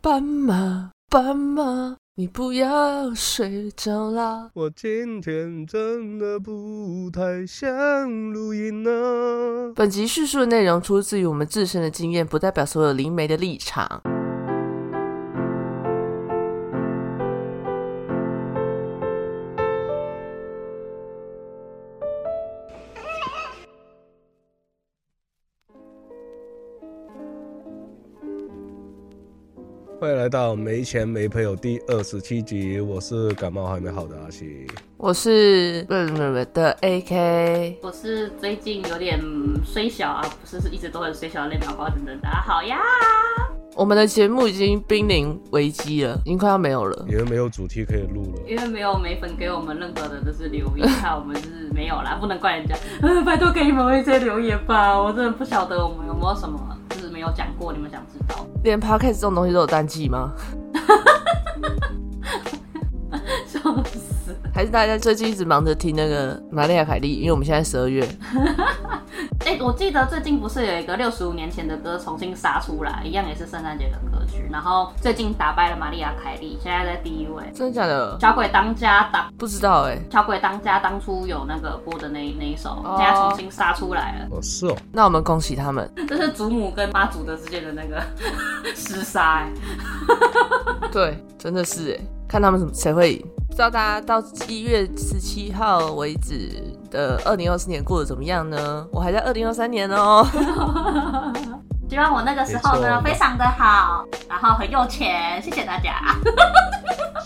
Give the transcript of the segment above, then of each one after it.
斑马，斑马，你不要睡着啦。我今天真的不太想录音呢。本集叙述的内容出自于我们自身的经验，不代表所有灵媒的立场。来到没钱没朋友第二十七集，我是感冒还没好的阿西。我是不不不的 AK，我是最近有点虽小啊，不是是一直都很虽小的那苗瓜等等。大家好呀！我们的节目已经濒临危机了，已经快要没有了。因为没有主题可以录了，因为没有美粉给我们任何的就是留言，害我们就是没有啦，不能怪人家。呃，拜托给你们一些留言吧，我真的不晓得我们有没有什么就是没有讲过，你们想知道？连 podcast 这种东西都有淡季吗？笑死！还是大家最近一直忙着听那个玛丽亚凯莉？因为我们现在十二月，哎、我记得最近不是有一个六十五年前的歌重新杀出来，一样也是圣诞节的歌曲，然后最近打败了玛丽亚凯莉，现在在第一位。真的假的？小鬼当家当不知道哎、小鬼当家当初有那个播的那那一首，哦现在重新杀出来了。哦是哦，那我们恭喜他们。这是祖母跟妈祖的之间的那个 厮杀、哎，对，真的是哎，看他们什么谁会赢。不知道大家到一月十七号为止的二零二四年过得怎么样呢？我还在二零二三年哦。希望我那个时候呢非常的好，然后很有钱，谢谢大家。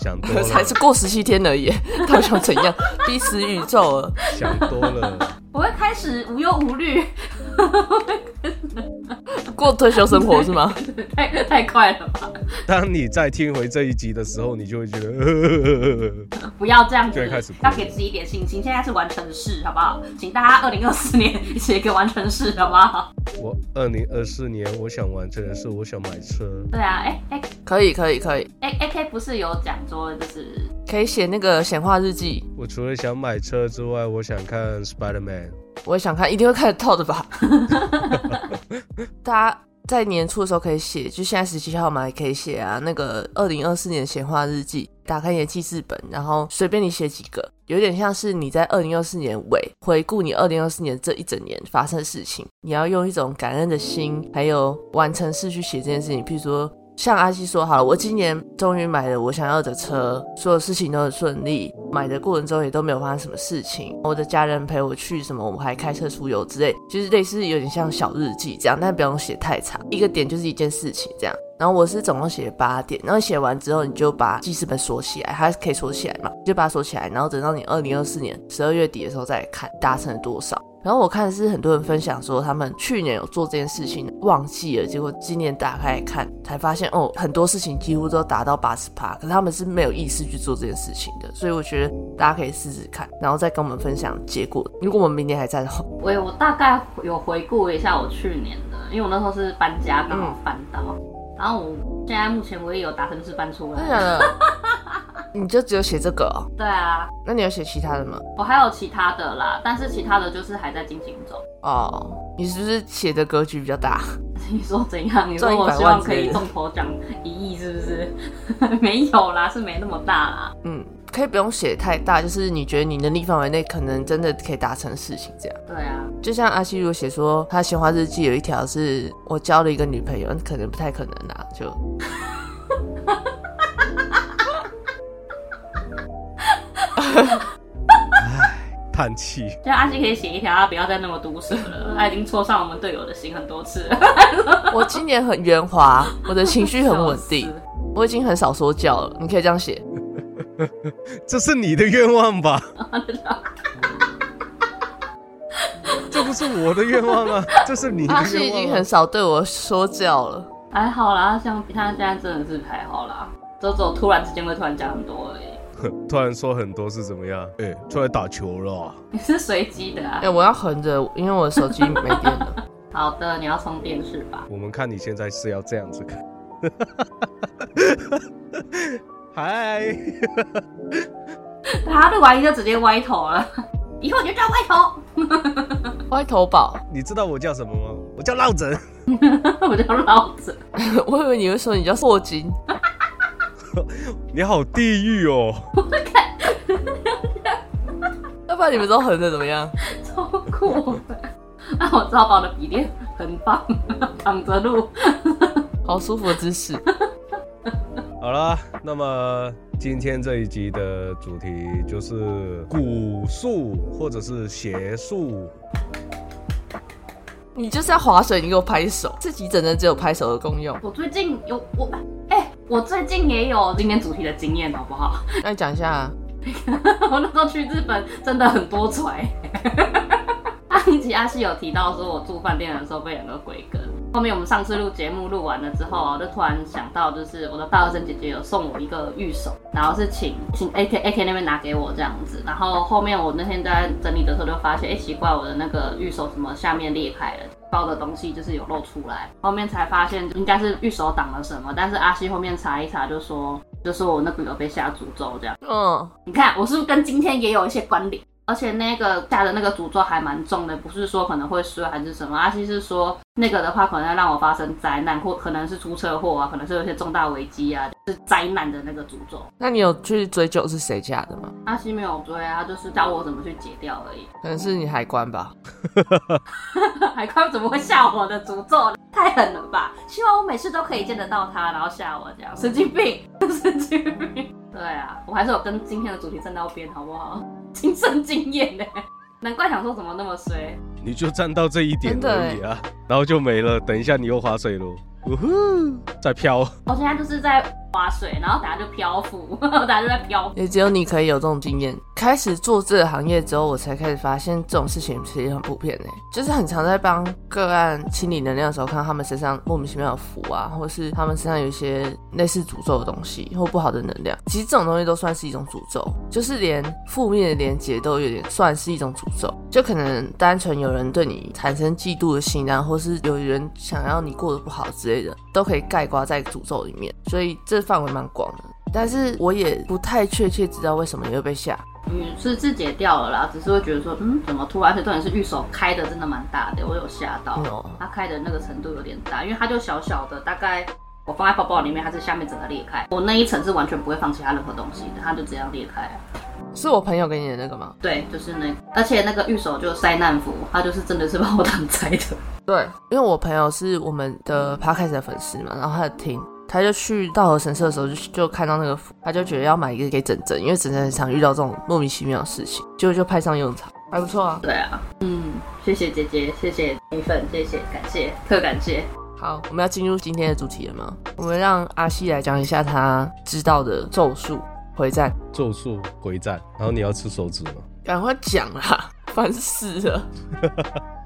想多了，才是过十七天而已，到底想怎样？逼死宇宙了。想多了。我会开始无忧无虑，过退休生活是吗？太太快了吧？当你再听回这一集的时候，你就会觉得，呃不要这样子就会开始，要给自己一点信心。现在是完成式，好不好？请大家二零二四年一起给完成式，好不好？我二零二四年我想完成的是，我想买车。对啊，哎哎可以，可以，可以，哎，A K 不是有讲说就是可以写那个显化日记。我除了想买车之外，我想看 Spider Man。我也想看，一定会看得到的吧？大家在年初的时候可以写，就现在十七号嘛，也可以写啊。那个二零二四年闲话日记，打开你的记事本，然后随便你写几个，有点像是你在二零二四年尾回顾你二零二四年这一整年发生的事情，你要用一种感恩的心，还有完成式去写这件事情。譬如说，像阿西说好了，我今年终于买了我想要的车，所有事情都很顺利，买的过程中也都没有发生什么事情，我的家人陪我去什么，我们还开车出游之类，就是类似有点像小日记这样，但不用写太长，一个点就是一件事情这样。然后我是总共写了八点，然后写完之后你就把记事本锁起来，它可以锁起来嘛，就把它锁起来，然后等到你二零二四年十二月底的时候再看达成了多少。然后我看是很多人分享说，他们去年有做这件事情，忘记了，结果今年打开看，才发现哦，很多事情几乎都达到八十趴，可是他们是没有意识去做这件事情的。所以我觉得大家可以试试看，然后再跟我们分享结果。如果我们明年还在的话，我我大概有回顾一下我去年的，因为我那时候是搬家刚好搬到，然后我现在目前我也有达成是搬出来。的？你就只有写这个哦？对啊，那你有写其他的吗？我还有其他的啦，但是其他的就是还在进行中。哦，你是不是写的格局比较大？你说怎样？你说我希望可以中头奖一亿，是不是？没有啦，是没那么大啦。嗯，可以不用写太大，就是你觉得你能力范围内可能真的可以达成的事情，这样。对啊，就像阿西如果写说他鲜花日记有一条是我交了一个女朋友，可能不太可能啦，就叹气，就阿西可以写一条，他不要再那么毒舌了，他已经戳伤我们队友的心很多次了，我今年很圆滑，我的情绪很稳定我已经很少说教了，你可以这样写。这是你的愿望吧？这不是我的愿望啊，这是你的阿西已。经很少对我说教了。还好啦，像他现在真的是还好啦，都只有突然之间会突然讲很多而已。突然说很多是怎么样？哎、出来打球了啊、你是随机的啊哎、？我要横着，因为我的手机没电了。好的，你要充电是吧？我们看你现在是要这样子看。嗨，他录完音就直接歪头了，以后你就叫歪头。歪头宝，你知道我叫什么吗？我叫落枕。我叫老者。我以为你会说你叫霍金，你好地狱哦！要不然你们都横的怎么样？超酷的。那我知道把我的笔电很棒，躺着录。好舒服的姿势。好啦，那么今天这一集的主题就是古术或者是邪术。你就是要划水，你给我拍手。这集整的只有拍手的功用。我最近有我，哎、我最近也有今天主题的经验，好不好？那你讲一下啊，我那时候去日本真的很多揣。上一集阿西有提到说，我住饭店的时候被两个鬼跟。后面我们上次录节目录完了之后，我就突然想到，就是我的大学生姐姐有送我一个玉手，然后是请请 A K A K 那边拿给我这样子。然后后面我那天在整理的时候就发现，哎、奇怪，我的那个玉手怎么下面裂开了？包的东西就是有露出来，后面才发现应该是玉手挡了什么，但是阿西后面查一查就说，就说我那个有被下诅咒这样。嗯，你看，我是不是跟今天也有一些关联？而且那个下的那个诅咒还蛮重的，不是说可能会衰还是什么。阿西是说那个的话，可能要让我发生灾难，或可能是出车祸啊，可能是有一些重大危机啊，是灾难的那个诅咒。那你有去追究是谁下的吗？阿西没有追啊，他就是教我怎么去解掉而已。可能是你海关吧。海关怎么会下我的诅咒？太狠了吧！希望我每次都可以见得到他，然后吓我这样，神经病，神经病。对啊，我还是有跟今天的主题站到边，好不好？亲身经验呢，难怪想说怎么那么衰。你就站到这一点而已啊，然后就没了。等一下你又划水喽，呜呼，在飘。我现在就是在划水，然后等下就漂浮，等下就在漂浮。也只有你可以有这种经验。开始做这个行业之后，我才开始发现这种事情其实很普遍呢，就是很常在帮个案清理能量的时候，看到他们身上莫名其妙的符啊，或是他们身上有一些类似诅咒的东西或不好的能量。其实这种东西都算是一种诅咒，就是连负面的连接都有点算是一种诅咒。就可能单纯有人对你产生嫉妒的心啊，或是有人想要你过得不好之类的，都可以盖刮在诅咒里面。所以这范围蛮广的。但是我也不太确切知道为什么你会被吓。嗯，是自解掉了啦，只是会觉得说，嗯，怎么突然？而且重点是玉手开的真的蛮大的，我有吓到。哦它开的那个程度有点大，因为它就小小的，大概我放在包包里面，它是下面整个裂开。我那一层是完全不会放其他任何东西的，它就这样裂开。是我朋友给你的那个吗？对，就是那而且那个玉手就灾难服，它就是真的是把我 当灾的。对，因为我朋友是我们的 podcast 的粉丝嘛，然后他就听，他就去道和神社的时候就就看到那个符，他就觉得要买一个给整整，因为整整很常遇到这种莫名其妙的事情，结果就派上用场，还不错啊。对啊，嗯，谢谢姐姐，谢谢米粉，谢谢，感谢，特感谢。好，我们要进入今天的主题了吗？我们让阿西来讲一下他知道的咒术回战，咒术回战，然后你要吃手指吗？赶快讲啦，烦死了。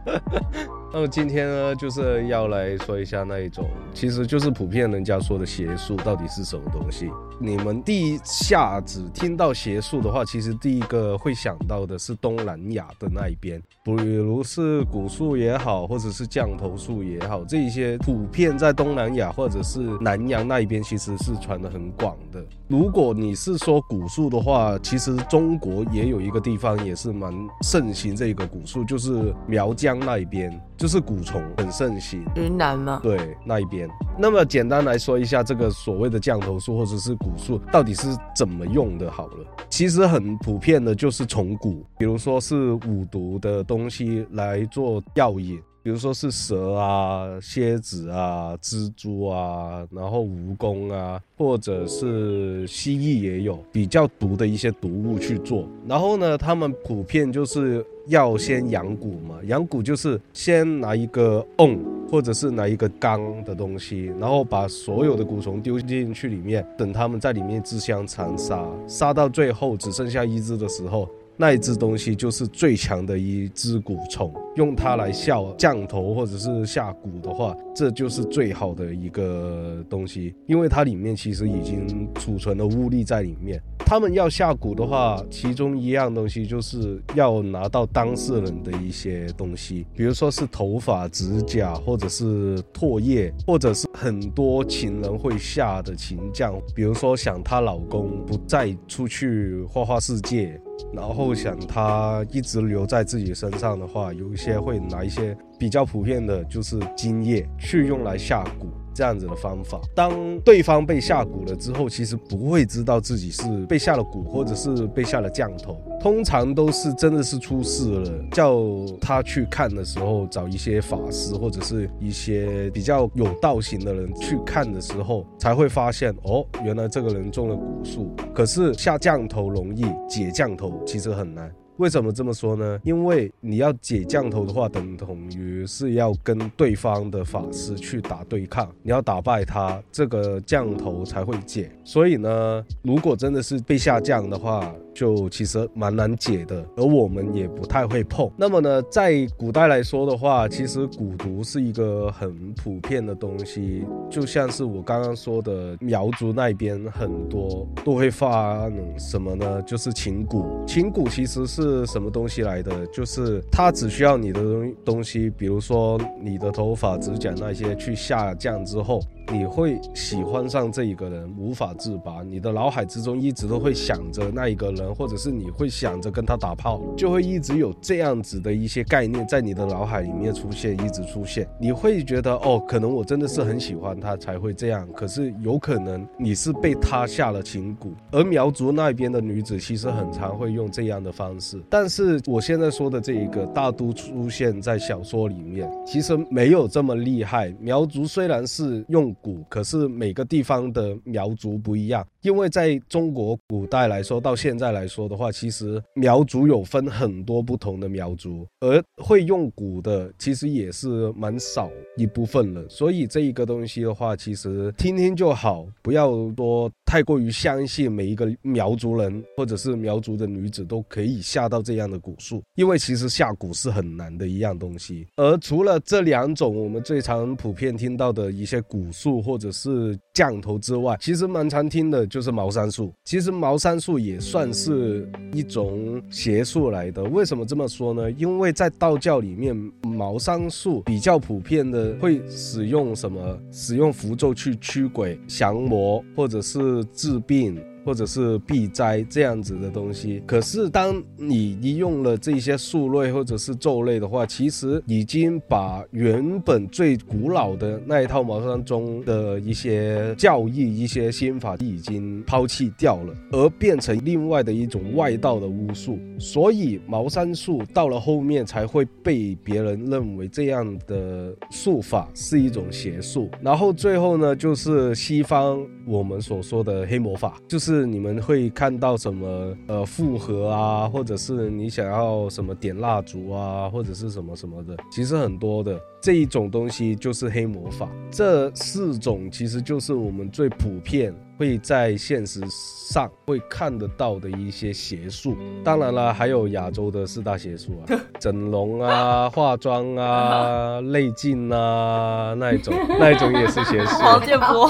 那么今天呢，就是要来说一下那一种，其实就是普遍人家说的邪术到底是什么东西。你们第一下子听到邪术的话，其实第一个会想到的是东南亚的那一边，比如是蛊术也好，或者是降头术也好，这一些普遍在东南亚或者是南洋那一边其实是传的很广的。如果你是说蛊术的话，其实中国也有一个地方也是蛮盛行这个蛊术，就是苗疆那一边，就是蛊虫很盛行。云南吗？对那一边，那么简单来说一下，这个所谓的降头术或者是蛊术到底是怎么用的？好了，其实很普遍的就是从蛊，比如说是五毒的东西来做药引。比如说是蛇啊、蝎子啊、蜘蛛啊，然后蜈蚣啊，或者是蜥蜴也有比较毒的一些毒物去做。然后呢，他们普遍就是要先养蛊嘛，养蛊就是先拿一个瓮或者是拿一个缸的东西，然后把所有的蛊虫丢进去里面，等它们在里面自相残杀，杀到最后只剩下一只的时候。那一只东西就是最强的一只蛊虫，用它来下降头或者是下蛊的话，这就是最好的一个东西，因为它里面其实已经储存了巫力在里面。他们要下蛊的话，其中一样东西就是要拿到当事人的一些东西，比如说是头发、指甲，或者是唾液，或者是很多情人会下的情将，比如说想她老公不再出去花花世界。然后想他一直留在自己身上的话，有一些会拿一些比较普遍的，就是精液去用来下蛊。这样子的方法，当对方被下蛊了之后，其实不会知道自己是被下了蛊，或者是被下了降头。通常都是真的是出事了，叫他去看的时候，找一些法师或者是一些比较有道行的人去看的时候，才会发现哦，原来这个人中了蛊术。可是下降头容易，解降头其实很难。为什么这么说呢？因为你要解降头的话，等同于是要跟对方的法师去打对抗，你要打败他，这个降头才会解。所以呢，如果真的是被下降的话，就其实蛮难解的，而我们也不太会碰。那么呢，在古代来说的话，其实蛊毒是一个很普遍的东西，就像是我刚刚说的，苗族那边很多都会发什么呢？就是情蛊。情蛊其实是什么东西来的？就是它只需要你的东东西，比如说你的头发、指甲那些去下降之后。你会喜欢上这一个人，无法自拔。你的脑海之中一直都会想着那一个人，或者是你会想着跟他打炮，就会一直有这样子的一些概念在你的脑海里面出现，一直出现。你会觉得哦，可能我真的是很喜欢他才会这样。可是有可能你是被他下了情蛊。而苗族那边的女子其实很常会用这样的方式。但是我现在说的这一个大都出现在小说里面，其实没有这么厉害。苗族虽然是用。谷，可是每个地方的苗族不一样，因为在中国古代来说，到现在来说的话，其实苗族有分很多不同的苗族，而会用蛊的其实也是蛮少一部分了。所以这一个东西的话，其实听听就好，不要多太过于相信每一个苗族人或者是苗族的女子都可以下到这样的蛊术，因为其实下蛊是很难的一样东西。而除了这两种我们最常普遍听到的一些蛊术。或者是降头之外，其实蛮常听的就是茅山术。其实茅山术也算是一种邪术来的。为什么这么说呢？因为在道教里面，茅山术比较普遍的会使用什么？使用符咒去驱鬼、降魔，或者是治病。或者是避灾这样子的东西，可是当你一用了这些术类或者是咒类的话，其实已经把原本最古老的那一套茅山中的一些教义、一些心法已经抛弃掉了，而变成另外的一种外道的巫术。所以茅山术到了后面才会被别人认为这样的术法是一种邪术。然后最后呢，就是西方我们所说的黑魔法，就是。你们会看到什么呃复合啊，或者是你想要什么点蜡烛啊，或者是什么什么的，其实很多的这一种东西就是黑魔法。这四种其实就是我们最普遍会在现实上会看得到的一些邪术。当然了，还有亚洲的四大邪术啊，整容啊、化妆啊、内镜啊那一种，那一种也是邪术。王建波。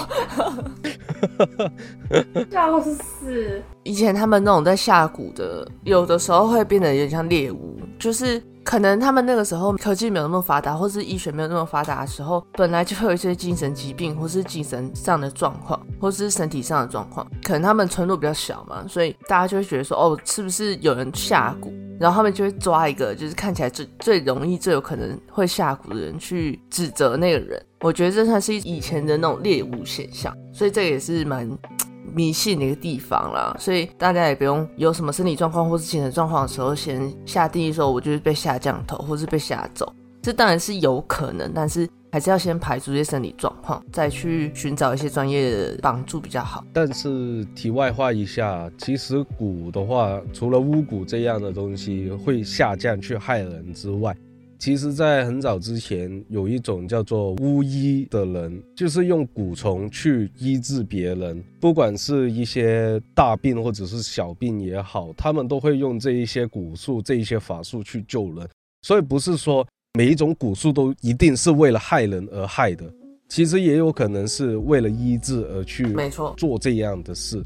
笑死！以前他们那种在下蛊的，有的时候会变得有点像猎物，就是可能他们那个时候科技没有那么发达，或是医学没有那么发达的时候，本来就会有一些精神疾病，或是精神上的状况，或是身体上的状况。可能他们村落比较小嘛，所以大家就会觉得说，哦，是不是有人下蛊？然后他们就会抓一个，就是看起来最最容易、最有可能会下蛊的人去指责那个人。我觉得这算是以前的那种猎物现象，所以这也是蛮迷信的一个地方啦。所以大家也不用有什么身体状况或是精神状况的时候，先下定义说我就是被下降头或是被吓走。这当然是有可能，但是还是要先排除这些生理状况，再去寻找一些专业的帮助比较好。但是题外话一下，其实蛊的话，除了巫蛊这样的东西会下降去害人之外，其实，在很早之前，有一种叫做巫医的人，就是用蛊虫去医治别人，不管是一些大病或者是小病也好，他们都会用这一些蛊术、这一些法术去救人。所以，不是说每一种蛊术都一定是为了害人而害的，其实也有可能是为了医治而去，没错，做这样的事。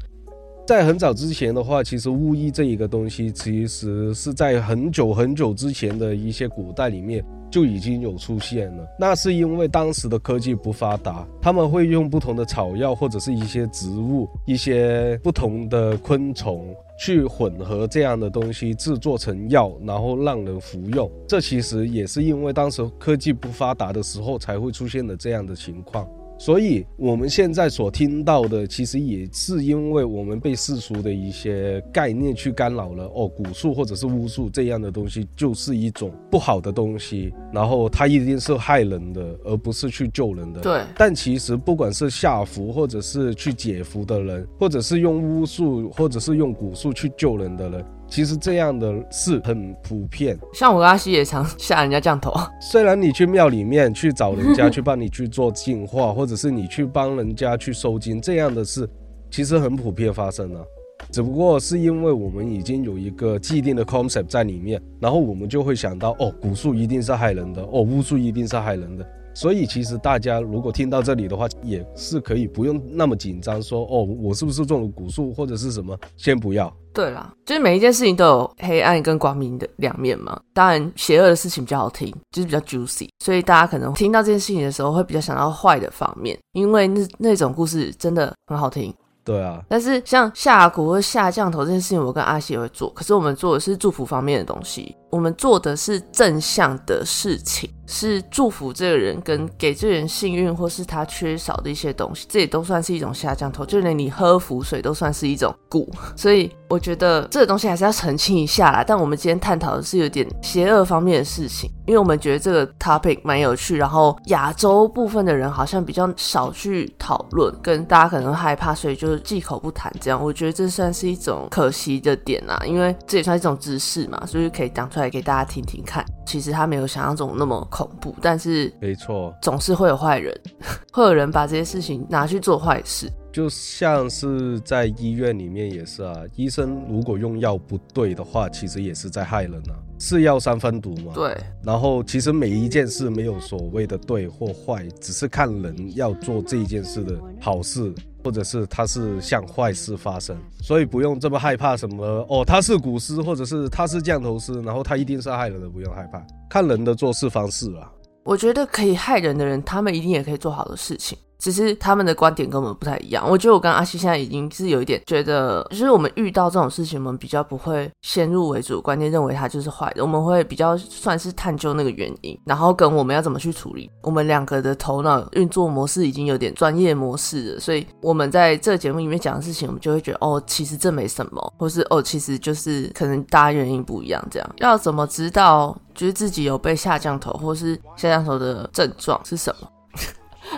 在很早之前的话，其实巫医这一个东西，其实是在很久很久之前的一些古代里面，就已经有出现了。那是因为当时的科技不发达，他们会用不同的草药或者是一些植物、一些不同的昆虫去混合这样的东西制作成药，然后让人服用。这其实也是因为当时科技不发达的时候才会出现的这样的情况。所以，我们现在所听到的，其实也是因为我们被世俗的一些概念去干扰了。哦，蛊术或者是巫术这样的东西，就是一种不好的东西，然后它一定是害人的，而不是去救人的。对。但其实，不管是下符，或者是去解符的人，或者是用巫术，或者是用蛊术去救人的人。其实这样的事很普遍，像我阿西也常吓人家降头。虽然你去庙里面去找人家去帮你去做净化，或者是你去帮人家去收金，这样的事其实很普遍发生了。只不过是因为我们已经有一个既定的 concept 在里面，然后我们就会想到，哦，蛊术一定是害人的，哦，巫术一定是害人的。所以其实大家如果听到这里的话，也是可以不用那么紧张，说哦，我是不是中了蛊术或者是什么？先不要。对啦，就是每一件事情都有黑暗跟光明的两面嘛。当然，邪恶的事情比较好听，就是比较 juicy，所以大家可能听到这件事情的时候，会比较想到坏的方面，因为那那种故事真的很好听。对啊，但是像下蛊或下降头这件事情，我跟阿西也会做，可是我们做的是祝福方面的东西，我们做的是正向的事情。是祝福这个人，跟给这个人幸运，或是他缺少的一些东西，这也都算是一种下降头，就连你喝符水都算是一种蛊。所以我觉得这个东西还是要澄清一下啦。但我们今天探讨的是有点邪恶方面的事情，因为我们觉得这个 topic 蛮有趣，然后亚洲部分的人好像比较少去讨论，跟大家可能害怕，所以就是忌口不谈。这样我觉得这算是一种可惜的点啊，因为这也算一种知识嘛，所以可以讲出来给大家听听看。其实他没有想象中那么恐怖，但是没错，总是会有坏人，会有人把这些事情拿去做坏事。就像是在医院里面也是啊，医生如果用药不对的话，其实也是在害人啊，是药三分毒嘛。对。然后其实每一件事没有所谓的对或坏，只是看人要做这一件事的好事。或者是他是向坏事发生，所以不用这么害怕什么哦，他是古师，或者是他是降头师，然后他一定是害人的，不用害怕，看人的做事方式啊。我觉得可以害人的人，他们一定也可以做好的事情。只是他们的观点跟我们不太一样。我觉得我跟阿西现在已经是有一点觉得，就是我们遇到这种事情，我们比较不会先入为主观念认为他就是坏的，我们会比较算是探究那个原因，然后跟我们要怎么去处理。我们两个的头脑运作模式已经有点专业模式了，所以我们在这个节目里面讲的事情，我们就会觉得哦，其实这没什么，或是哦，其实就是可能大家原因不一样。这样要怎么知道就是自己有被下降头，或是下降头的症状是什么？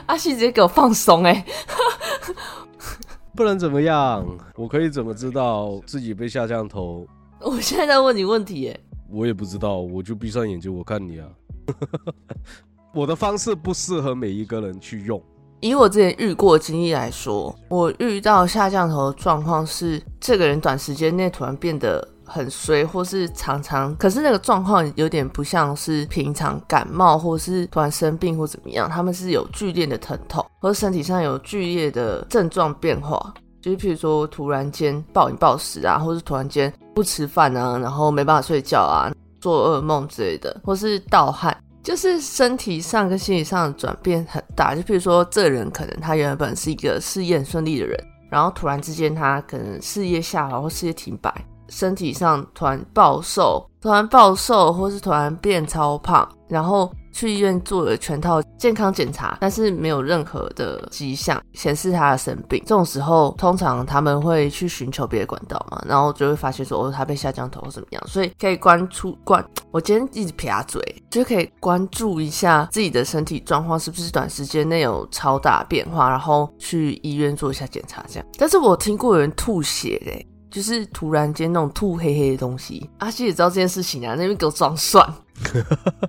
阿西直接给我放松哎，不能怎么样？我可以怎么知道自己被下降头？我现在在问你问题哎，我也不知道，我就闭上眼睛，我看你啊。我的方式不适合每一个人去用。以我之前遇过经历来说，我遇到下降头的状况是，这个人短时间内突然变得。很衰，或是常常，可是那个状况有点不像是平常感冒，或是突然生病或怎么样，他们是有剧烈的疼痛，或者身体上有剧烈的症状变化，就是譬如说突然间暴饮暴食啊，或是突然间不吃饭啊，然后没办法睡觉啊，做噩梦之类的，或是盗汗，就是身体上跟心理上的转变很大。就譬如说，这人可能他原本是一个事业顺利的人，然后突然之间他可能事业下滑或事业停摆。身体上突然暴瘦，突然暴瘦，或是突然变超胖，然后去医院做了全套健康检查，但是没有任何的迹象显示他生病。这种时候，通常他们会去寻求别的管道嘛，然后就会发现说，哦，他被下降头或怎么样，所以可以关注关。我今天一直撇嘴，就可以关注一下自己的身体状况是不是短时间内有超大变化，然后去医院做一下检查，这样。但是我听过有人吐血嘞。就是突然间那种吐黑黑的东西，阿西也知道这件事情啊，那边给我装蒜，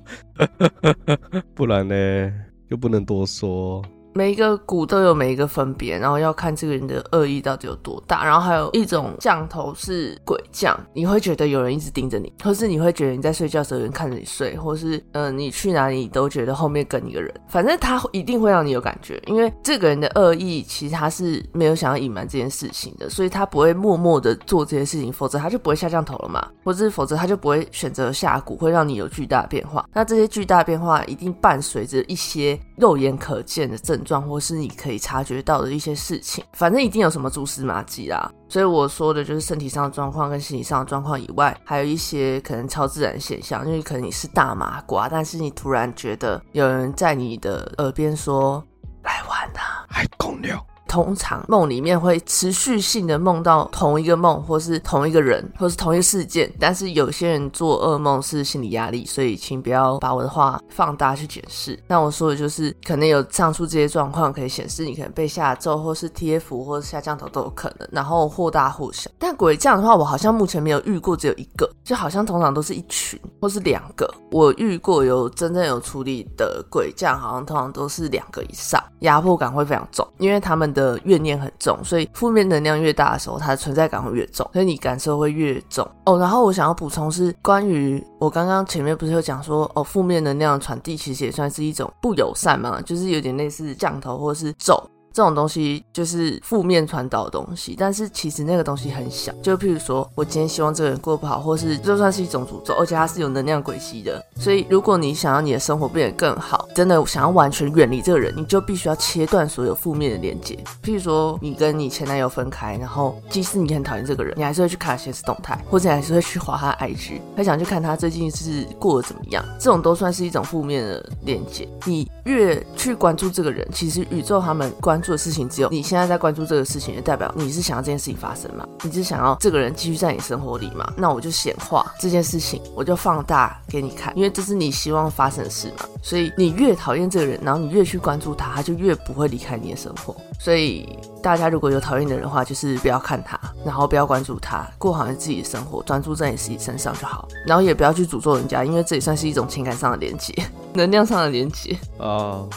不然呢又不能多说。每一个蛊都有每一个分别，然后要看这个人的恶意到底有多大。然后还有一种降头是鬼降，你会觉得有人一直盯着你，或是你会觉得你在睡觉的时候有人看着你睡，或是嗯、呃你去哪里都觉得后面跟一个人，反正他一定会让你有感觉，因为这个人的恶意其实他是没有想要隐瞒这件事情的，所以他不会默默的做这些事情，否则他就不会下降头了嘛，或者是否则他就不会选择下蛊，会让你有巨大的变化。那这些巨大变化一定伴随着一些肉眼可见的症状，或是你可以察觉到的一些事情，反正一定有什么蛛丝马迹啦。所以我说的就是身体上的状况跟心理上的状况以外，还有一些可能超自然现象，因为可能你是大麻瓜，但是你突然觉得有人在你的耳边说来玩呐、还公了，通常梦里面会持续性的梦到同一个梦，或是同一个人，或是同一个事件。但是有些人做噩梦是心理压力，所以请不要把我的话放大去解释。那我说的就是，可能有上述这些状况可以显示你可能被下咒，或是贴符，或是下降头都有可能，然后或大或小。但鬼将的话，我好像目前没有遇过只有一个，就好像通常都是一群或是两个。我遇过有真正有处理的鬼将，好像通常都是两个以上，压迫感会非常重，因为他们的怨念很重，所以负面能量越大的时候，它的存在感会越重，所以你感受会越重哦。然后我想要补充是关于我刚刚前面不是有讲说哦，负面能量传递其实也算是一种不友善嘛，就是有点类似降头或是咒。这种东西就是负面传导的东西，但是其实那个东西很小。就譬如说，我今天希望这个人过不好，或是就算是一种诅咒，而且它是有能量轨迹的。所以，如果你想要你的生活变得更好，真的想要完全远离这个人，你就必须要切断所有负面的连接。譬如说，你跟你前男友分开，然后即使你很讨厌这个人，你还是会去看现实动态，或者你还是会去划他 IG，还想去看他最近是过得怎么样。这种都算是一种负面的连接。你越去关注这个人，其实宇宙他们关注的事情只有你现在在关注这个事情，就代表你是想要这件事情发生嘛？你是想要这个人继续在你生活里嘛？那我就显化这件事情，我就放大给你看，因为这是你希望发生的事嘛。所以你越讨厌这个人，然后你越去关注他，他就越不会离开你的生活。所以大家如果有讨厌的人的话，就是不要看他，然后不要关注他，过好你自己的生活，专注在你自己身上就好。然后也不要去诅咒人家，因为这也算是一种情感上的连接，能量上的连接。啊、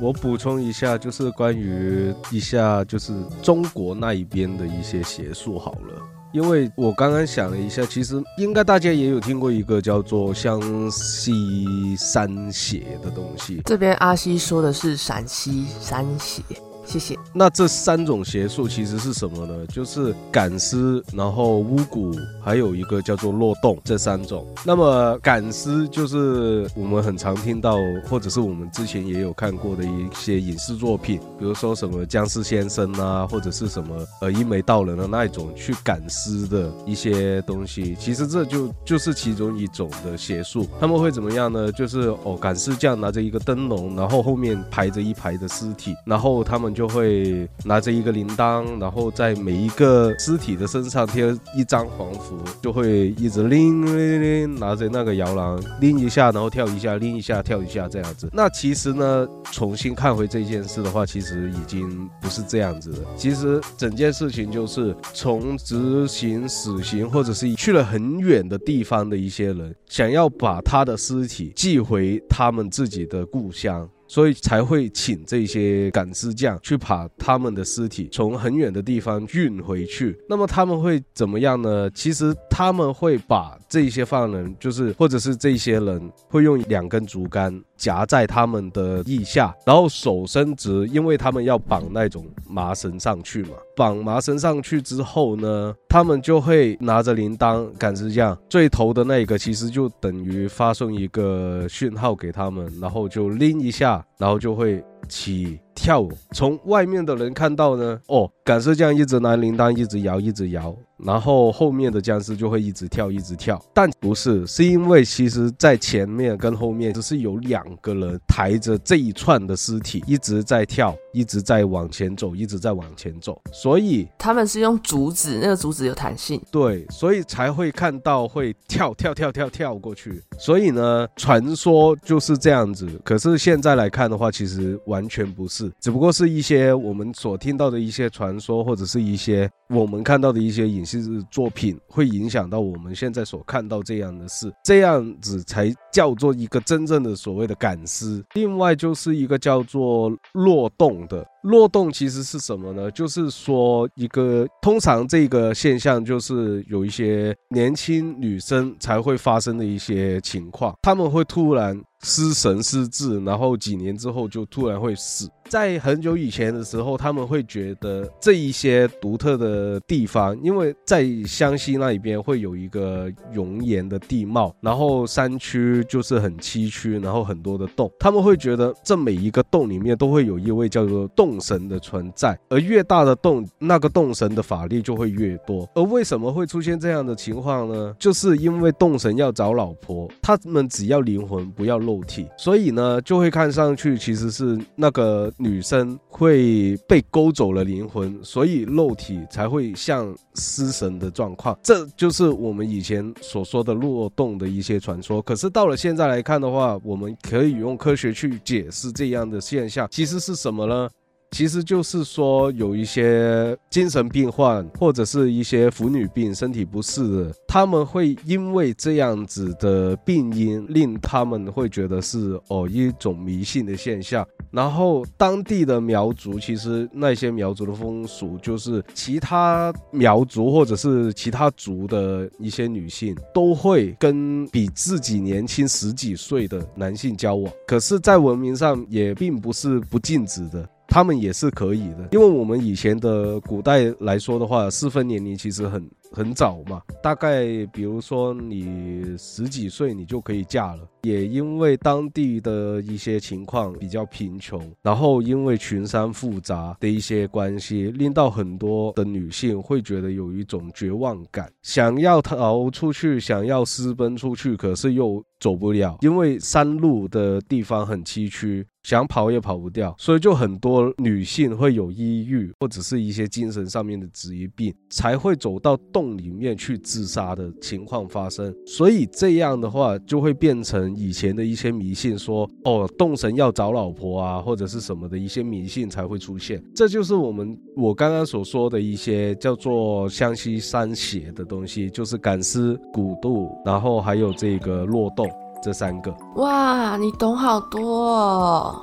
我补充一下，就是关于一下就是中国那一边的一些邪术好了。因为我刚刚想了一下，其实应该大家也有听过一个叫做湘西三邪的东西。这边阿西说的是陕西三邪，谢谢。那这三种邪术其实是什么呢？就是赶尸，然后巫蛊，还有一个叫做落洞，这三种。那么赶尸就是我们很常听到，或者是我们之前也有看过的一些影视作品，比如说什么僵尸先生啊，或者是什么呃一眉道人的那一种去赶尸的一些东西。其实这就就是其中一种的邪术。他们会怎么样呢？就是哦赶尸匠拿着一个灯笼，然后后面排着一排的尸体，然后他们就会拿着一个铃铛，然后在每一个尸体的身上贴一张黄符，就会一直拎拎拎，拿着那个摇篮拎一下，然后跳一下，拎一下，跳一下这样子。那其实呢，重新看回这件事的话，其实已经不是这样子了。其实整件事情就是从执行死刑，或者是去了很远的地方的一些人，想要把他的尸体寄回他们自己的故乡。所以才会请这些赶尸匠去把他们的尸体从很远的地方运回去。那么他们会怎么样呢？其实他们会把这些犯人，就是或者是这些人，会用两根竹竿夹在他们的腋下，然后手伸直，因为他们要绑那种麻绳上去嘛。绑麻绳上去之后呢，他们就会拿着铃铛赶尸匠最头的那一个，其实就等于发送一个讯号给他们，然后就拎一下，然后就会起跳舞。从外面的人看到呢，哦，赶尸匠一直拿铃铛一直摇，一直摇，然后后面的僵尸就会一直跳，一直跳。但不是，是因为其实在前面跟后面只是有两个人抬着这一串的尸体一直在跳，一直在往前走，一直在往前走，所以他们是用竹子，那个竹子有弹性，对，所以才会看到会跳跳跳跳跳过去。所以呢，传说就是这样子。可是现在来看的话，其实完全不是。只不过是一些我们所听到的一些传说，或者是一些我们看到的一些影其实作品，会影响到我们现在所看到这样的事，这样子才叫做一个真正的所谓的感思。另外就是一个叫做落洞的。落洞其实是什么呢？就是说，一个通常这个现象就是有一些年轻女生才会发生的一些情况，他们会突然。失神失智，然后几年之后就突然会死。在很久以前的时候，他们会觉得这一些独特的地方，因为在湘西那一边会有一个熔岩的地貌，然后山区就是很崎岖，然后很多的洞。他们会觉得这每一个洞里面都会有一位叫做洞神的存在，而越大的洞，那个洞神的法力就会越多。而为什么会出现这样的情况呢？就是因为洞神要找老婆，他们只要灵魂，不要。肉体，所以呢，就会看上去其实是那个女生会被勾走了灵魂，所以肉体才会像失神的状况。这就是我们以前所说的落洞的一些传说。可是到了现在来看的话，我们可以用科学去解释这样的现象，其实是什么呢？其实就是说，有一些精神病患或者是一些妇女病、身体不适的，他们会因为这样子的病因，令他们会觉得是哦一种迷信的现象。然后当地的苗族，其实那些苗族的风俗，就是其他苗族或者是其他族的一些女性，都会跟比自己年轻十几岁的男性交往。可是，在文明上也并不是不禁止的。他们也是可以的，因为我们以前的古代来说的话，适婚年龄其实很。很早嘛，大概比如说你十几岁，你就可以嫁了。也因为当地的一些情况比较贫穷，然后因为群山复杂的一些关系，令到很多的女性会觉得有一种绝望感，想要逃出去，想要私奔出去，可是又走不了，因为山路的地方很崎岖，想跑也跑不掉，所以就很多女性会有抑郁或者是一些精神上面的职业病，才会走到。洞里面去自杀的情况发生，所以这样的话就会变成以前的一些迷信，说哦，洞神要找老婆啊，或者是什么的一些迷信才会出现。这就是我们我刚刚所说的一些叫做湘西三邪的东西，就是赶尸、古渡，然后还有这个落洞这三个。哇，你懂好多哦。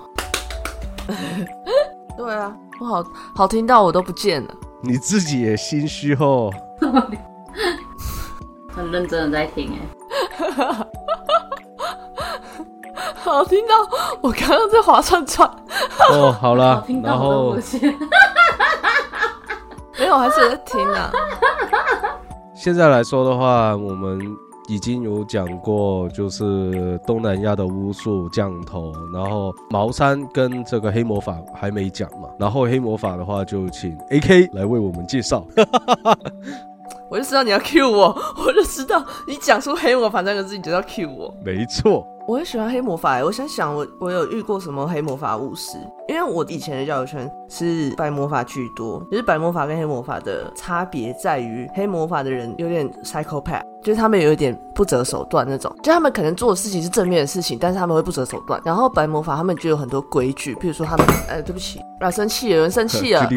对啊，我好好听到我都不见了。你自己也心虚哦。很认真的在听哎，好听到我刚刚在划串串。哦，好了，然后没有，还是在听啊。现在来说的话，我们已经有讲过，就是东南亚的巫术降头，然后茅山跟这个黑魔法还没讲嘛。然后黑魔法的话，就请 A K 来为我们介绍。我就知道你要 Q 我，我就知道你讲出黑魔法三个字，你就要 Q 我。没错，我很喜欢黑魔法。我想想，我我有遇过什么黑魔法巫师？因为我以前的交友圈是白魔法居多。就是白魔法跟黑魔法的差别在于，黑魔法的人有点 psychopath，就是他们有一点不择手段那种。就他们可能做的事情是正面的事情，但是他们会不择手段。然后白魔法他们就有很多规矩，比如说他们……哎，对不起，啊，生气，有人生气了。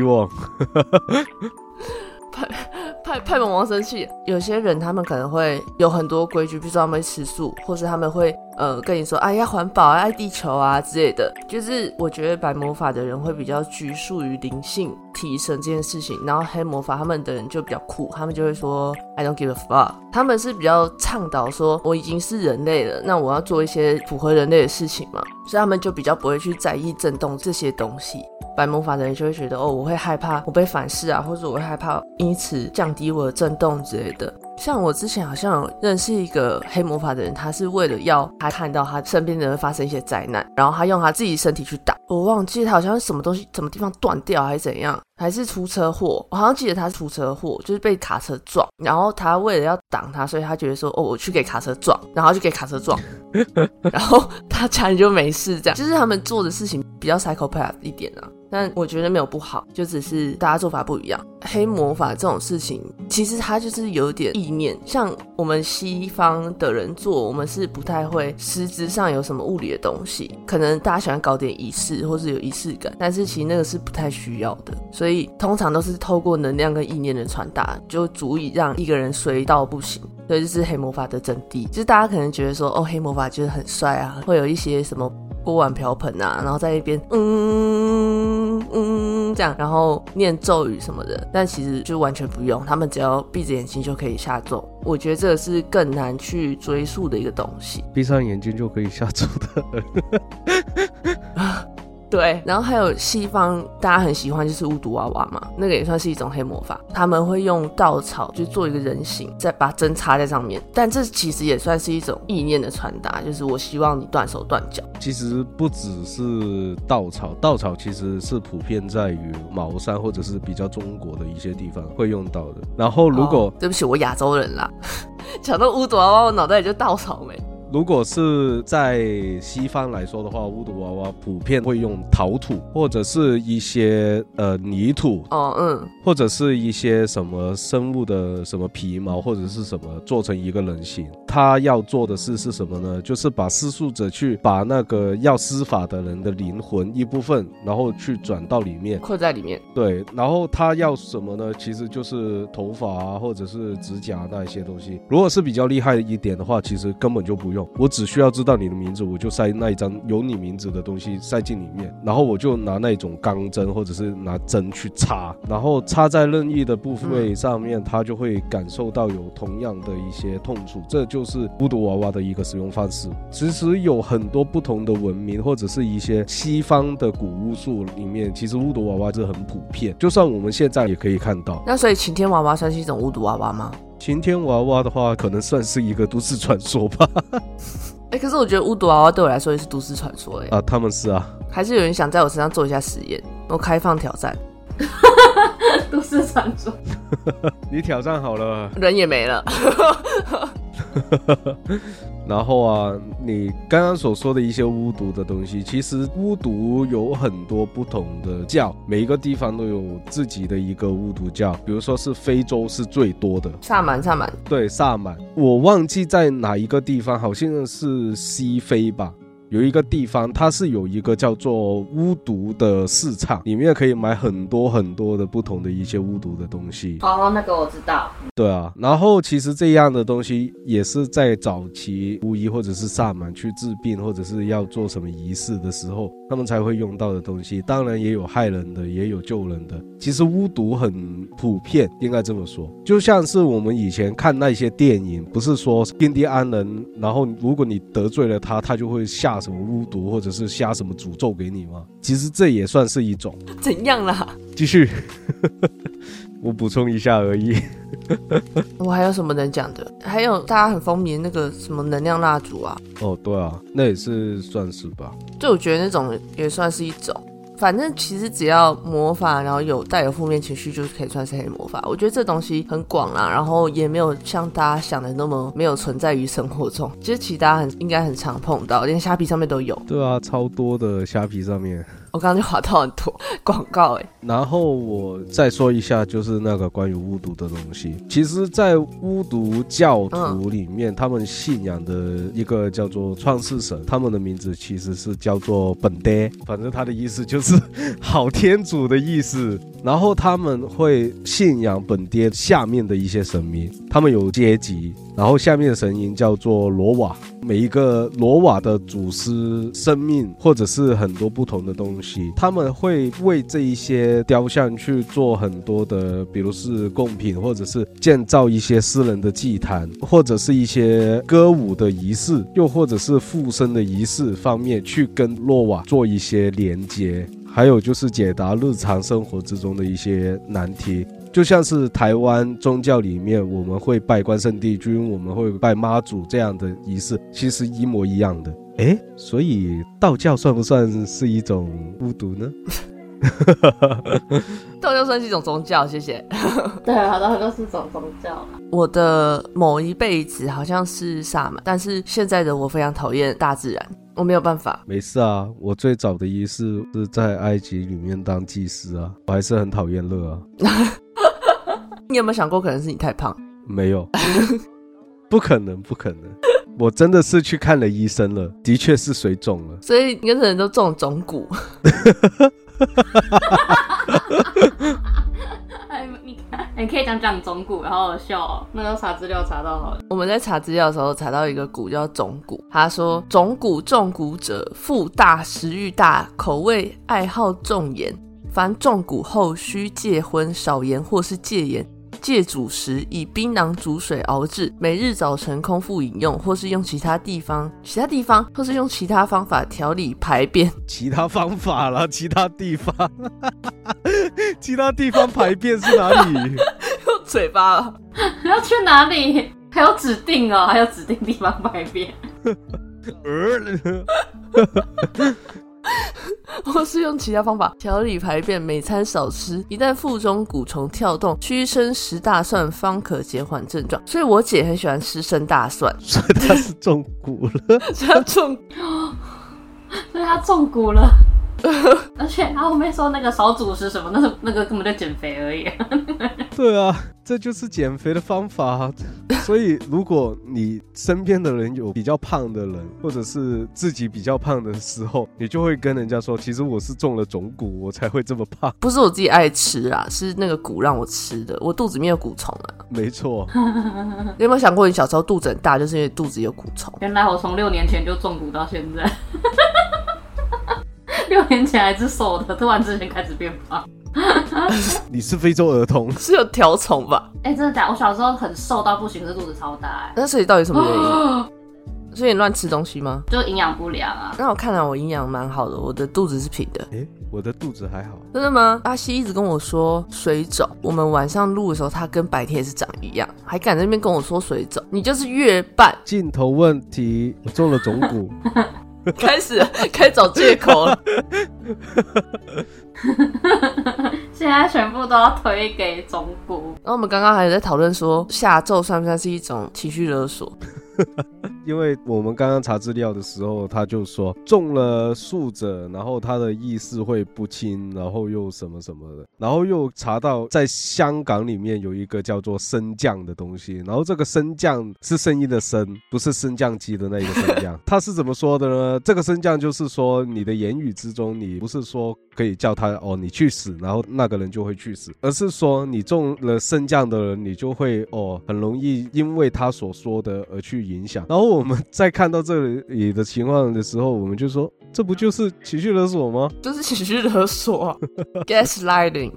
派派蒙王生气，有些人他们可能会有很多规矩，比如说他们吃素，或是他们会呃跟你说哎呀环保啊爱地球啊之类的。就是我觉得白魔法的人会比较拘束于灵性提升这件事情，然后黑魔法他们的人就比较酷，他们就会说 I don't give a fuck。他们是比较倡导说我已经是人类了，那我要做一些符合人类的事情嘛，所以他们就比较不会去在意震动这些东西。白魔法的人就会觉得哦，我会害怕我被反噬啊，或者我会害怕因此降低我的震动之类的。像我之前好像有认识一个黑魔法的人，他是为了要他看到他身边的人发生一些灾难，然后他用他自己身体去打。我忘记他好像是什么东西，什么地方断掉还是怎样，还是出车祸。我好像记得他是出车祸，就是被卡车撞。然后他为了要挡他，所以他觉得说哦，我去给卡车撞，然后就给卡车撞，然后他家人就没事。这样就是他们做的事情比较 psychopath 一点啊。但我觉得没有不好，就只是大家做法不一样。黑魔法这种事情，其其实它就是有点意念，像我们西方的人做，我们是不太会实质上有什么物理的东西，可能大家喜欢搞点仪式或是有仪式感，但是其实那个是不太需要的，所以通常都是透过能量跟意念的传达，就足以让一个人衰到不行。所以这是黑魔法的真谛，就是大家可能觉得说，哦，黑魔法就是很帅啊，会有一些什么锅碗瓢盆啊，然后在一边嗯嗯这样，然后念咒语什么的，但其实就完全不用，他们只要闭着眼睛就可以下咒。我觉得这个是更难去追溯的一个东西。闭上眼睛就可以下咒的。对，然后还有西方大家很喜欢就是巫毒娃娃嘛，那个也算是一种黑魔法。他们会用稻草就做一个人形，再把针插在上面，但这其实也算是一种意念的传达，就是我希望你断手断脚。其实不只是稻草，稻草其实是普遍在于茅山或者是比较中国的一些地方会用到的。然后如果对不起，我亚洲人啦，讲到巫毒娃娃，我脑袋里就稻草没。如果是在西方来说的话，巫毒娃娃普遍会用陶土或者是一些呃泥土哦，嗯，或者是一些什么生物的什么皮毛或者是什么做成一个人形。他要做的事是什么呢？就是把施术者去把那个要施法的人的灵魂一部分，然后去转到里面，困在里面。对，然后他要什么呢？其实就是头发啊，或者是指甲那一些东西。如果是比较厉害一点的话，其实根本就不用。我只需要知道你的名字，我就塞那一张有你名字的东西塞进里面，然后我就拿那种钢针或者是拿针去插，然后插在任意的部位上面，它就会感受到有同样的一些痛处。这就是巫毒娃娃的一个使用方式。其实有很多不同的文明或者是一些西方的古巫术里面，其实巫毒娃娃是很普遍，就算我们现在也可以看到。那所以晴天娃娃算是一种巫毒娃娃吗？晴天娃娃的话，可能算是一个都市传说吧。哎，可是我觉得巫毒娃娃对我来说也是都市传说。哎，啊，他们是啊，还是有人想在我身上做一下实验，我开放挑战。都市传说，你挑战好了，人也没了。然后啊，你刚刚所说的一些巫毒的东西，其实巫毒有很多不同的教，每一个地方都有自己的一个巫毒教。比如说是非洲是最多的，萨满，萨满，对，萨满。我忘记在哪一个地方，好像是西非吧。有一个地方，它是有一个叫做巫毒的市场，里面可以买很多很多的不同的一些巫毒的东西。哦，那个我知道。对啊，然后其实这样的东西也是在早期巫医或者是萨满去治病或者是要做什么仪式的时候，他们才会用到的东西。当然也有害人的，也有救人的。其实巫毒很普遍，应该这么说。就像是我们以前看那些电影，不是说印第安人，然后如果你得罪了他，他就会下。什么巫毒，或者是下什么诅咒给你吗？其实这也算是一种。怎样啦？继续，我补充一下而已。我还有什么能讲的？还有大家很风靡那个什么能量蜡烛啊？哦，对啊，那也是算是吧。就我觉得那种也算是一种。反正其实只要魔法，然后有带有负面情绪，就是可以算是黑魔法。我觉得这东西很广啦，然后也没有像大家想的那么没有存在于生活中。其实其他很应该很常碰到，连虾皮上面都有。对啊，超多的虾皮上面。我刚刚就划到很多广告哎，然后我再说一下，就是那个关于巫毒的东西。其实，在巫毒教徒里面，他们信仰的一个叫做创世神，他们的名字其实是叫做本爹，反正他的意思就是好天主的意思。然后他们会信仰本爹下面的一些神明，他们有阶级，然后下面的神明叫做罗瓦，每一个罗瓦的祖师生命或者是很多不同的东西东西，他们会为这一些雕像去做很多的，比如是贡品，或者是建造一些私人的祭坛，或者是一些歌舞的仪式，又或者是附身的仪式方面去跟洛瓦做一些连接。还有就是解答日常生活之中的一些难题，就像是台湾宗教里面我们会拜关圣帝君，我们会拜妈祖这样的仪式，其实一模一样的。哎，所以道教算不算是一种巫毒呢？道教算是一种宗教，谢谢。对，啊，道教是种宗教。我的某一辈子好像是萨满，但是现在的我非常讨厌大自然。我没有办法，没事啊。我最早的仪式是在埃及里面当祭司啊，我还是很讨厌热啊。你有没有想过，可能是你太胖？没有，不可能，不可能。我真的是去看了医生了，的确是水肿了。所以你跟人都中肿骨。哎，你看，你可以讲讲肿骨，然后笑、哦。那要查资料查到好了，我们在查资料的时候查到一个骨叫肿骨，他说肿骨中骨者，腹大、食欲大、口味爱好重盐，凡中骨后需戒荤、少盐或是戒盐。戒主食，以槟榔煮水熬制，每日早晨空腹饮用，或是用其他地方、其他地方，或是用其他方法调理排便。其他方法啦，其他地方，其他地方排便是哪里？用嘴巴了。要去哪里？还有指定哦，还有指定地方排便。或是用其他方法调理排便，每餐少吃。一旦腹中蛊虫跳动，屈生食大蒜方可减缓症状。所以我姐很喜欢吃生大蒜，所以她是中蛊了，她中，所以她中 蛊了。而且他后面说那个少主食什么，那是那个根本就减肥而已。对啊，这就是减肥的方法。所以如果你身边的人有比较胖的人，或者是自己比较胖的时候，你就会跟人家说，其实我是中了肿骨，我才会这么胖。不是我自己爱吃啊，是那个骨让我吃的。我肚子里面有蛊虫啊。没错。你有没有想过，你小时候肚子很大，就是因为肚子有蛊虫？原来我从六年前就中蛊到现在。六年前还是瘦的，突然之间开始变胖。你是非洲儿童？是有条虫吧？哎，真的假？我小时候很瘦到不行，可是肚子超大。哎，那所以到底什么原因？所以你乱吃东西吗？就营养不良啊。那我看来我营养蛮好的，我的肚子是平的。哎，我的肚子还好。真的吗？阿西一直跟我说水肿。我们晚上录的时候，他跟白天也是长一样，还敢在那边跟我说水肿。你就是月半镜头问题，我中了肿骨。开始开始找借口了，现在全部都要推给中骨。然后我们刚刚还在讨论说下咒算不算是一种情绪勒索？因为我们刚刚查资料的时候，他就说中了术者，然后他的意识会不清，然后又什么什么的，然后又查到在香港里面有一个叫做升降的东西，然后这个升降是声音的升，不是升降机的那一个升降。他是怎么说的呢？这个升降就是说你的言语之中，你不是说可以叫他哦你去死，然后那个人就会去死，而是说你中了升降的人，你就会哦很容易因为他所说的而去。影响，然后我们在看到这里的情况的时候，我们就说，这不就是情绪勒索吗？就是情绪勒索，gaslighting。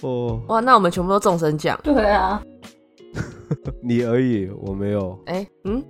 哦，哇，那我们全部都中升降。对啊，你而已，我没有。哎，嗯，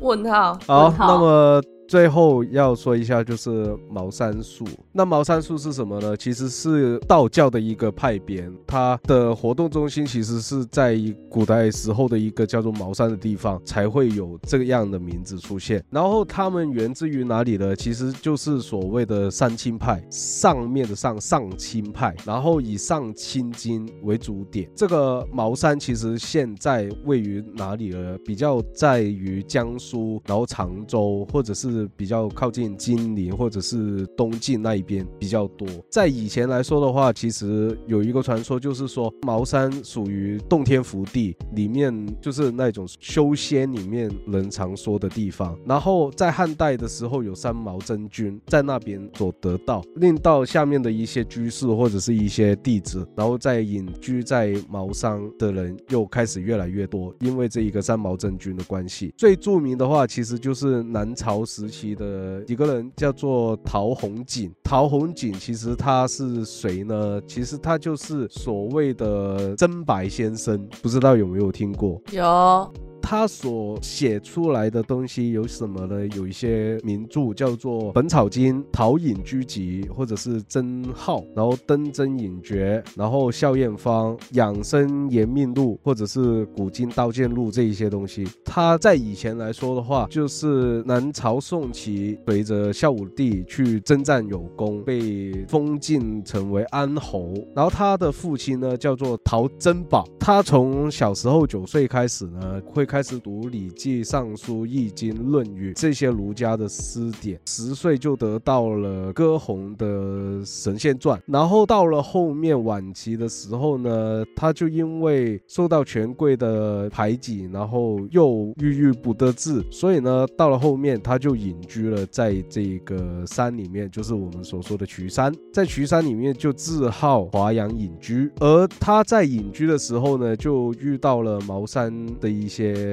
问号。好，那么。最后要说一下，就是茅山术。那茅山术是什么呢？其实是道教的一个派别，它的活动中心其实是在古代时候的一个叫做茅山的地方，才会有这样的名字出现。然后他们源自于哪里呢？其实就是所谓的上清派，上面的上上清派，然后以上清经为主点。这个茅山其实现在位于哪里呢？比较在于江苏，然后常州或者是。是比较靠近金陵或者是东晋那一边比较多。在以前来说的话，其实有一个传说，就是说茅山属于洞天福地里面，就是那种修仙里面人常说的地方。然后在汉代的时候，有三毛真君在那边所得道，令到下面的一些居士或者是一些弟子，然后在隐居在茅山的人又开始越来越多，因为这一个三毛真君的关系。最著名的话，其实就是南朝时。时期的一个人叫做陶弘景，陶弘景其实他是谁呢？其实他就是所谓的真白先生，不知道有没有听过？有。他所写出来的东西有什么呢？有一些名著叫做《本草经》《陶隐居集》，或者是《真号》，然后《登真隐诀》，然后《笑验方》《养生延命录》，或者是《古今刀剑录》这一些东西。他在以前来说的话，就是南朝宋期随着孝武帝去征战有功，被封禁成为安侯。然后他的父亲呢叫做陶珍宝，他从小时候九岁开始呢会。开始读《礼记》《尚书》《易经》《论语》这些儒家的诗典，十岁就得到了歌红的《神仙传》，然后到了后面晚期的时候呢，他就因为受到权贵的排挤，然后又郁郁不得志，所以呢，到了后面他就隐居了在这个山里面，就是我们所说的渠山，在渠山里面就自号华阳隐居。而他在隐居的时候呢，就遇到了茅山的一些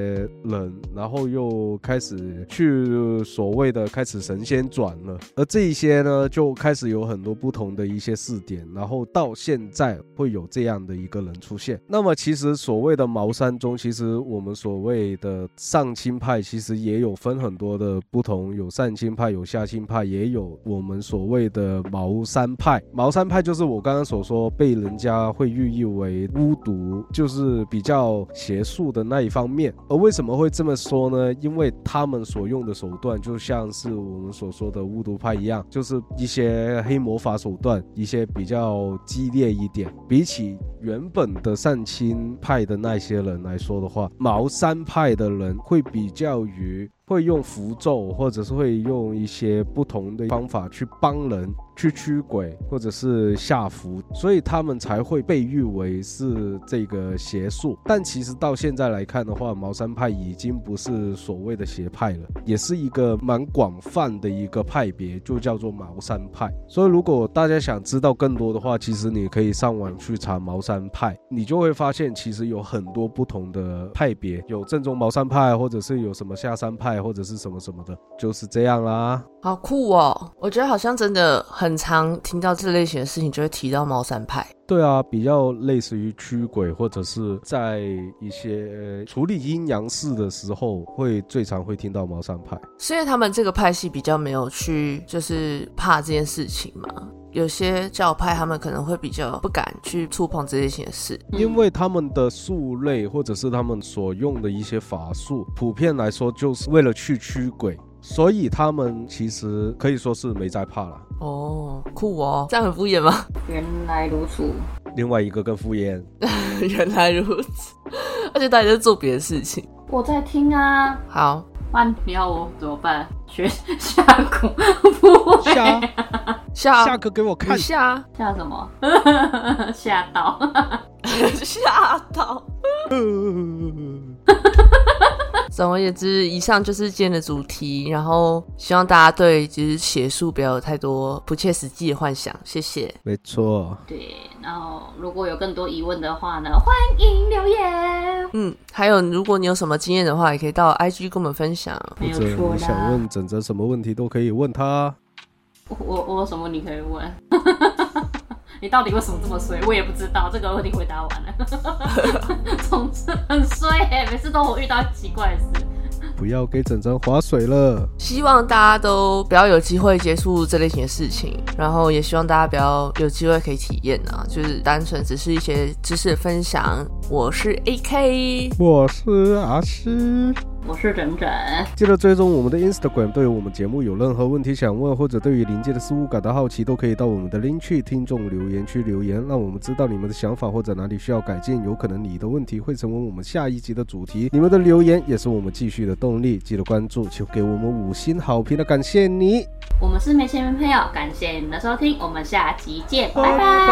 人，然后又开始去所谓的开始神仙转了。而这一些呢，就开始有很多不同的一些试点，然后到现在会有这样的一个人出现。那么其实所谓的茅山中，其实我们所谓的上清派，其实也有分很多的不同，有上清派，有下清派，也有我们所谓的茅山派。茅山派就是我刚刚所说被人家会寓意为巫毒，就是比较邪术的那一方面。而为什么会这么说呢？因为他们所用的手段就像是我们所说的巫毒派一样，就是一些黑魔法手段，一些比较激烈一点。比起原本的上清派的那些人来说的话，茅山派的人会比较于会用符咒，或者是会用一些不同的方法去帮人。去驱鬼或者是下符，所以他们才会被誉为是这个邪术。但其实到现在来看的话，茅山派已经不是所谓的邪派了，也是一个蛮广泛的一个派别，就叫做茅山派。所以如果大家想知道更多的话，其实你可以上网去查茅山派，你就会发现其实有很多不同的派别，有正宗茅山派，或者是有什么下山派，或者是什么什么的，就是这样啦。好酷哦！我觉得好像真的很常听到这类型的事情，就会提到茅山派。对啊，比较类似于驱鬼，或者是在一些处理阴阳事的时候，会最常会听到茅山派。是因为他们这个派系比较没有去，就是怕这件事情嘛。有些教派他们可能会比较不敢去触碰这类型的事，因为他们的术类或者是他们所用的一些法术，普遍来说就是为了去驱鬼。所以他们其实可以说是没在怕了。哦，酷哦，这样很敷衍吗？原来如此。另外一个更敷衍。原来如此，而且大家在做别的事情。我在听啊。好，那你要我怎么办？学下课？不会。下下下课给我看。下下什么？吓到。吓到。总而言之，以上就是今天的主题。然后希望大家对就是写书不要有太多不切实际的幻想。谢谢。没错。对，然后如果有更多疑问的话呢，欢迎留言。嗯，还有如果你有什么经验的话，也可以到 IG 跟我们分享。没有错你想问整整什么问题都可以问他。我我我有什么你可以问？你到底为什么这么衰？我也不知道。这个问题回答完了。总之很衰，每次都我遇到奇怪的事。不要给整张划水了。希望大家都不要有机会接触这类型的事情，然后也希望大家不要有机会可以体验啊，就是单纯只是一些知识的分享。我是 AK，我是阿诗。我是整整，记得追踪我们的 Instagram。对于我们节目有任何问题想问，或者对于临界的事物感到好奇，都可以到我们的 link 去听众留言区留言，让我们知道你们的想法或者哪里需要改进。有可能你的问题会成为我们下一集的主题。你们的留言也是我们继续的动力。记得关注，求给我们五星好评的，感谢你。我们是没钱没朋友，感谢你们的收听，我们下集见，拜拜。